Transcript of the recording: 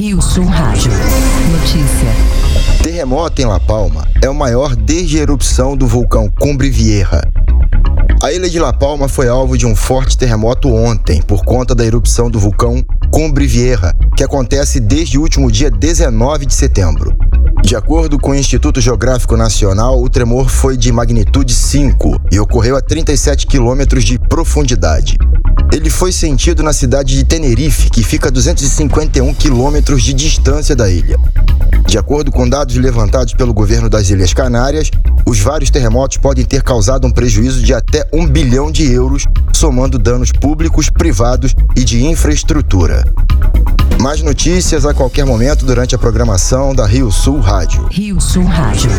Rio Sul Rádio. Notícia. Terremoto em La Palma é o maior desde a erupção do vulcão Cumbre Vieja. A ilha de La Palma foi alvo de um forte terremoto ontem por conta da erupção do vulcão Cumbre Vieja, que acontece desde o último dia 19 de setembro. De acordo com o Instituto Geográfico Nacional, o tremor foi de magnitude 5 e ocorreu a 37 quilômetros de profundidade. Ele foi sentido na cidade de Tenerife, que fica a 251 quilômetros de distância da ilha. De acordo com dados levantados pelo governo das Ilhas Canárias, os vários terremotos podem ter causado um prejuízo de até um bilhão de euros, somando danos públicos, privados e de infraestrutura. Mais notícias a qualquer momento durante a programação da Rio Sul Rádio. Rio Sul Rádio.